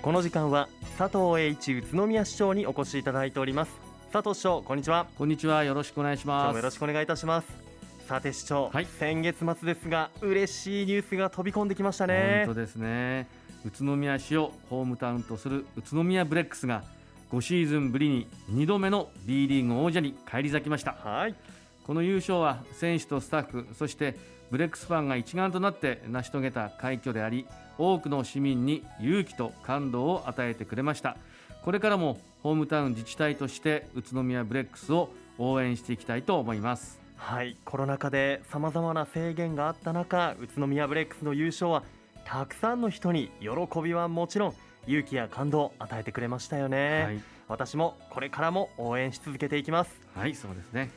この時間は佐藤栄一宇都宮市長にお越しいただいております。佐藤市長こんにちは。こんにちは。よろしくお願いします。もよろしくお願いいたします。さて市長、はい。先月末ですが嬉しいニュースが飛び込んできましたね。本当ですね。宇都宮市をホームタウンとする宇都宮ブレックスが5シーズンぶりに2度目の B リーグ王者に返り咲きました。はい。この優勝は選手とスタッフそしてブレックスファンが一丸となって成し遂げた快挙であり多くの市民に勇気と感動を与えてくれました。これからもホームタウン自治体として宇都宮ブレックスを応援していきたいと思います。はい。コロナ禍でさまざまな制限があった中宇都宮ブレックスの優勝はたくさんの人に喜びはもちろん勇気や感動を与えてくれましたよね、はい、私もこれからも応援し続けていきます。はい、そうですね。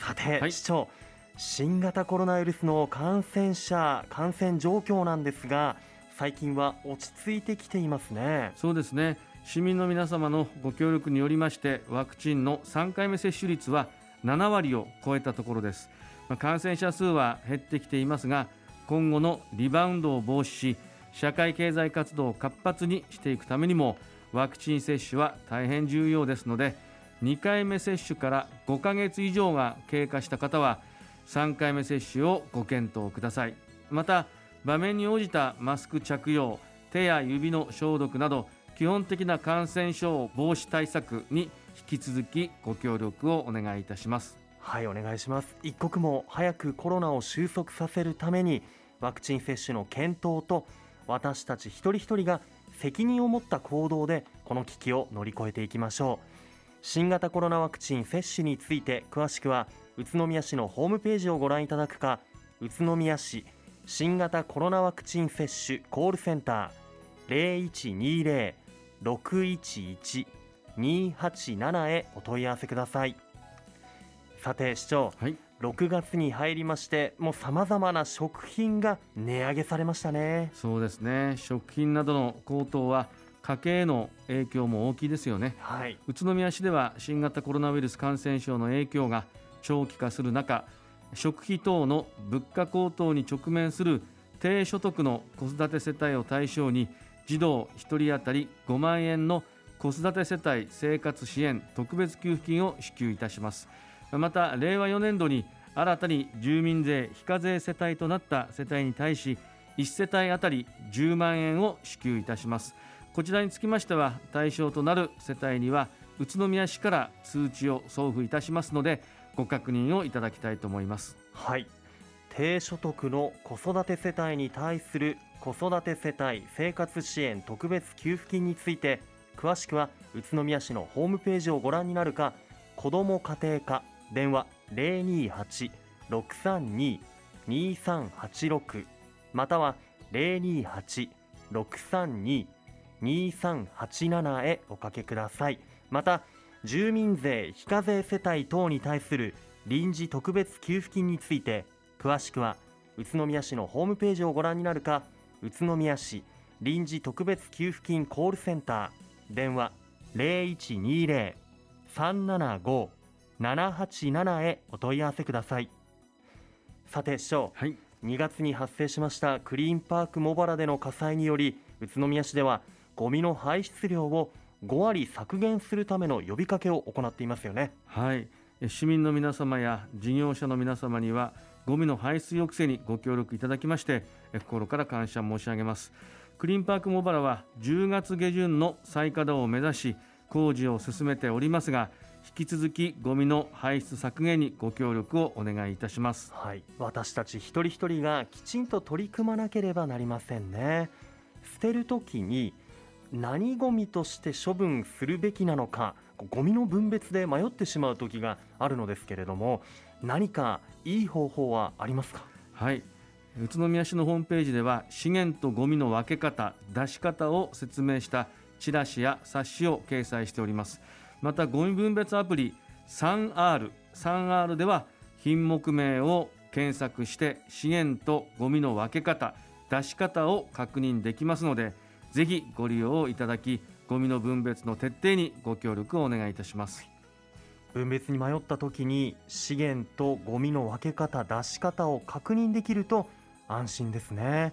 さて、はい。市長新型コロナウイルスの感染者感染状況なんですが最近は落ち着いてきていますね。そうですね。市民の皆様のご協力によりましてワクチンの3回目接種率は7割を超えたところです、まあ感染者数は減ってきていますが今後のリバウンドを防止し社会経済活動を活発にしていくためにもワクチン接種は大変重要ですので2回目接種から5ヶ月以上が経過した方は3回目接種をご検討ください。また場面に応じたマスク着用手や指の消毒など基本的な感染症防止対策に引き続きご協力をお願いいたします。はいお願いします。一刻も早くコロナを収束させるためにワクチン接種の検討と私たち一人一人が責任を持った行動でこの危機を乗り越えていきましょう。新型コロナワクチン接種について詳しくは宇都宮市のホームページをご覧いただくか宇都宮市新型コロナワクチン接種コールセンター0120-611-287へお問い合わせください。さて市長はい。6月に入りましてもうさまざまな食品が値上げされましたね。そうですね。食品などの高騰は家計への影響も大きいですよね。はい。宇都宮市では新型コロナウイルス感染症の影響が長期化する中食費等の物価高騰に直面する低所得の子育て世帯を対象に児童1人当たり5万円の子育て世帯生活支援特別給付金を支給いたします。また令和4年度に新たに住民税非課税世帯となった世帯に対し1世帯当たり10万円を支給いたします。こちらにつきましては対象となる世帯には宇都宮市から通知を送付いたしますのでご確認をいただきたいと思います。はい。低所得の子育て世帯に対する子育て世帯生活支援特別給付金について詳しくは宇都宮市のホームページをご覧になるか子ども家庭課電話028-632-2386または028-632-2387へおかけください。また住民税非課税世帯等に対する臨時特別給付金について詳しくは宇都宮市のホームページをご覧になるか宇都宮市臨時特別給付金コールセンター電話0120-375-787へお問い合わせください。さて市長はい。2月に発生しましたクリーンパーク茂原での火災により宇都宮市ではゴミの排出量を5割削減するための呼びかけを行っていますよね。はい。え市民の皆様や事業者の皆様にはゴミの排出抑制にご協力いただきましてえ心から感謝申し上げます。クリーンパーク茂原は10月下旬の再稼働を目指し工事を進めておりますが引き続きゴミの排出削減にご協力をお願いいたします。はい、私たち一人一人がきちんと取り組まなければなりませんね。捨てるときに何ゴミとして処分するべきなのかゴミの分別で迷ってしまう時があるのですけれども何かいい方法はありますか？はい。宇都宮市のホームページでは資源とゴミの分け方出し方を説明したチラシや冊子を掲載しております。またゴミ分別アプリ 3R 3R では品目名を検索して資源とゴミの分け方出し方を確認できますのでぜひご利用いただきゴミの分別の徹底にご協力をお願いいたします。分別に迷った時に資源とゴミの分け方出し方を確認できると安心ですね。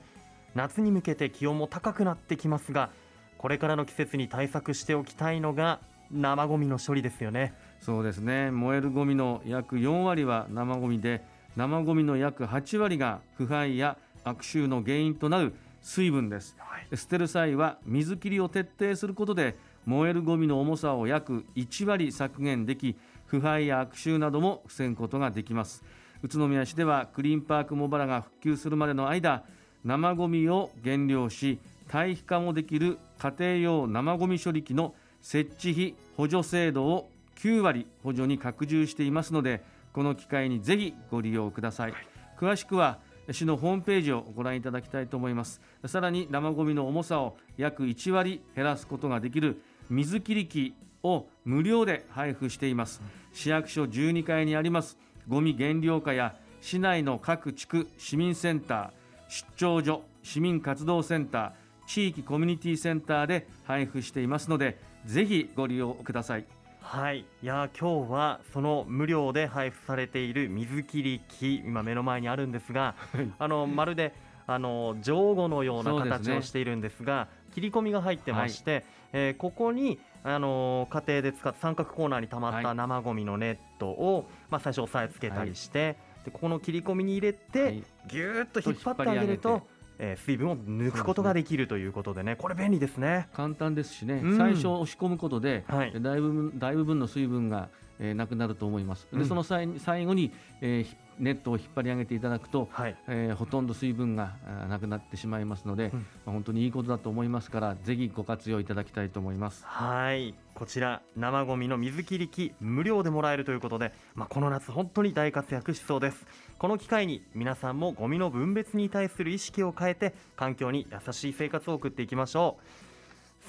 夏に向けて気温も高くなってきますがこれからの季節に対策しておきたいのが生ゴミの処理ですよね。そうですね。燃えるゴミの約4割は生ゴミで生ゴミの約8割が腐敗や悪臭の原因となる水分です、はい、捨てる際は水切りを徹底することで燃えるゴミの重さを約1割削減でき腐敗や悪臭なども防ぐことができます。宇都宮市ではクリーンパーク茂原が復旧するまでの間生ゴミを減量し堆肥化もできる家庭用生ゴミ処理機の設置費補助制度を9割補助に拡充していますのでこの機会にぜひご利用ください、はい、詳しくは市のホームページをご覧いただきたいと思います。さらに生ゴミの重さを約1割減らすことができる水切り機を無料で配布しています、市役所12階にあります。ゴミ減量化や市内の各地区市民センター出張所市民活動センター地域コミュニティセンターで配布していますのでぜひご利用ください。はい。いや今日はその無料で配布されている水切り機今目の前にあるんですがあのまるであの上後のような形をしているんですが、ね、切り込みが入ってまして、はい、えー、ここにあの家庭で使った三角コーナーにたまった生ごみのネットを、まあ、最初押さえつけたりして、はい、でここの切り込みに入れて、ぎゅーっと引っ張ってあげると。えー、水分を抜くことができるということでね、これ便利ですね。簡単ですしね、うん、最初押し込むことで、はい、だいぶ大部分の水分が、えー、なくなると思います。で、その際最後に、えー、ネットを引っ張り上げていただくと、はい、えー、ほとんど水分がなくなってしまいますので、うん、まあ、本当にいいことだと思いますからぜひご活用いただきたいと思います。はい。こちら生ゴミの水切り機無料でもらえるということで、まあ、この夏本当に大活躍しそうです。この機会に皆さんもゴミの分別に対する意識を変えて環境に優しい生活を送っていきましょう。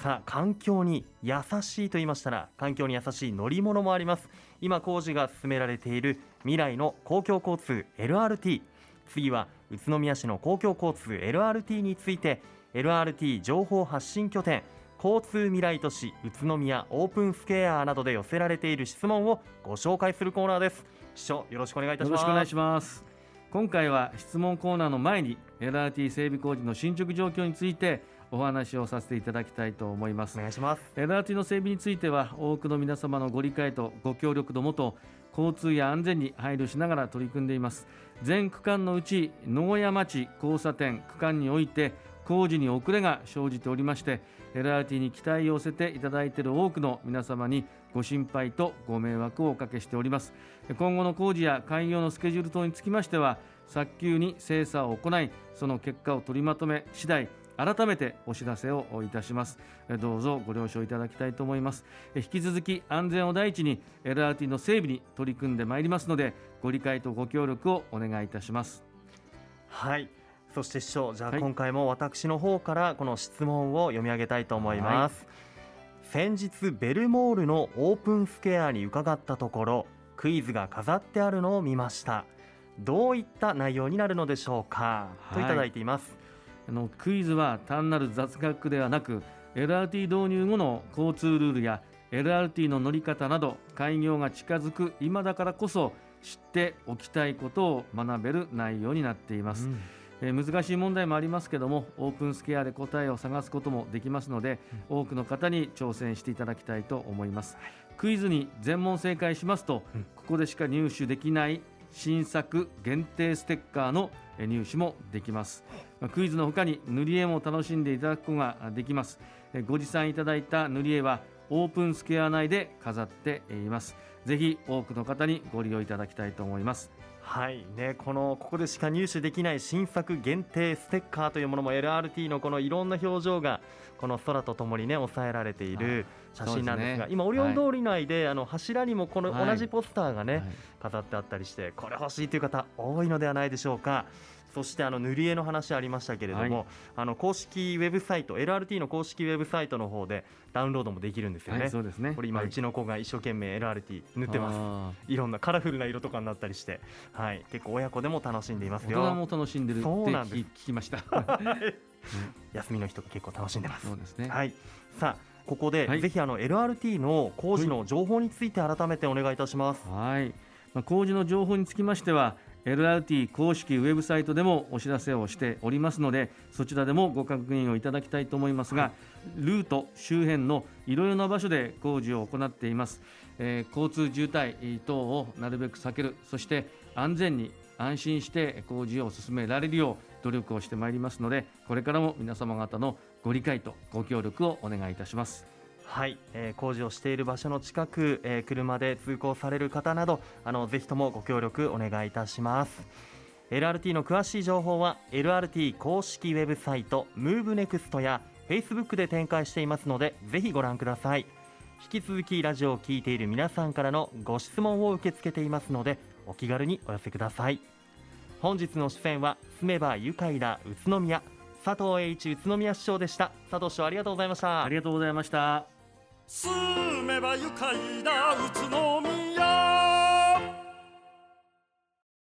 さあ環境に優しいと言いましたら環境に優しい乗り物もあります今工事が進められている未来の公共交通 LRT 次は宇都宮市の公共交通 LRT について LRT 情報発信拠点交通未来都市宇都宮オープンスケアなどで寄せられている質問をご紹介するコーナーです。市長よろしくお願いいたします。よろしくお願いします。今回は質問コーナーの前に LRT 整備工事の進捗状況についてお話をさせていただきたいと思います。お願いします。LRT の整備については多くの皆様のご理解とご協力のもと交通や安全に配慮しながら取り組んでいます。全区間のうち野古屋町交差点区間において工事に遅れが生じておりまして LRT に期待を寄せていただいている多くの皆様にご心配とご迷惑をおかけしております。今後の工事や開業のスケジュール等につきましては早急に精査を行いその結果を取りまとめ次第改めてお知らせをいたします。どうぞご了承いただきたいと思います。引き続き安全を第一に LRT の整備に取り組んでまいりますのでご理解とご協力をお願いいたします。はい。そして師匠じゃあ今回も私の方からこの質問を読み上げたいと思います、はい、先日ベルモールのオープンスケアに伺ったところクイズが飾ってあるのを見ました。どういった内容になるのでしょうか、はい、といただいていますあのクイズは単なる雑学ではなく LRT 導入後の交通ルールや LRT の乗り方など開業が近づく今だからこそ知っておきたいことを学べる内容になっています、うん。え難しい問題もありますけどもオープンスケアで答えを探すこともできますので、うん、多くの方に挑戦していただきたいと思います、クイズに全問正解しますと、うん、ここでしか入手できない新作限定ステッカーの入手もできます。クイズの他に塗り絵も楽しんでいただくことができます。ご持参いただいた塗り絵はオープンスケア内で飾っています。ぜひ多くの方にご利用いただきたいと思います。はい。ね、このここでしか入手できない新作限定ステッカーというものも LRT のこのいろんな表情がこの空とともにね抑えられている写真なんですが、ね、今オリオン通り内で、はい、あの柱にもこの同じポスターがね、はい、飾ってあったりしてこれ欲しいという方多いのではないでしょうか。そしてあの塗り絵の話ありましたけれども、はい、あの公式ウェブサイト LRT の公式ウェブサイトの方でダウンロードもできるんですよね。はい、そうですね。これ今、うちの子が一生懸命 LRT 塗ってます。いろんなカラフルな色とかになったりして、はい、結構親子でも楽しんでいますよ。大人も楽しんでるって聞きました。休みの人が結構楽しんでます。そうですね。はい。さあ。ここで、はい、ぜひあの LRT の工事の情報について改めてお願いいたします。はい。まあ、工事の情報につきましては LRT 公式ウェブサイトでもお知らせをしておりますのでそちらでもご確認をいただきたいと思いますが、はい、ルート周辺のいろいろな場所で工事を行っています、えー、交通渋滞等をなるべく避ける。そして安全に安心して工事を進められるよう努力をしてまいりますのでこれからも皆様方のご理解とご協力をお願いいたします。はい、えー、工事をしている場所の近く、えー、車で通行される方などあのぜひともご協力お願いいたします。LRT の詳しい情報は LRT 公式ウェブサイト MoveNext や Facebook で展開していますのでぜひご覧ください。引き続きラジオを聴いている皆さんからのご質問を受け付けていますのでお気軽にお寄せください。本日の出演は住めば愉快だ宇都宮佐藤栄一宇都宮市長でした。佐藤市長ありがとうございました。ありがとうございました。住めば愉快な宇都宮。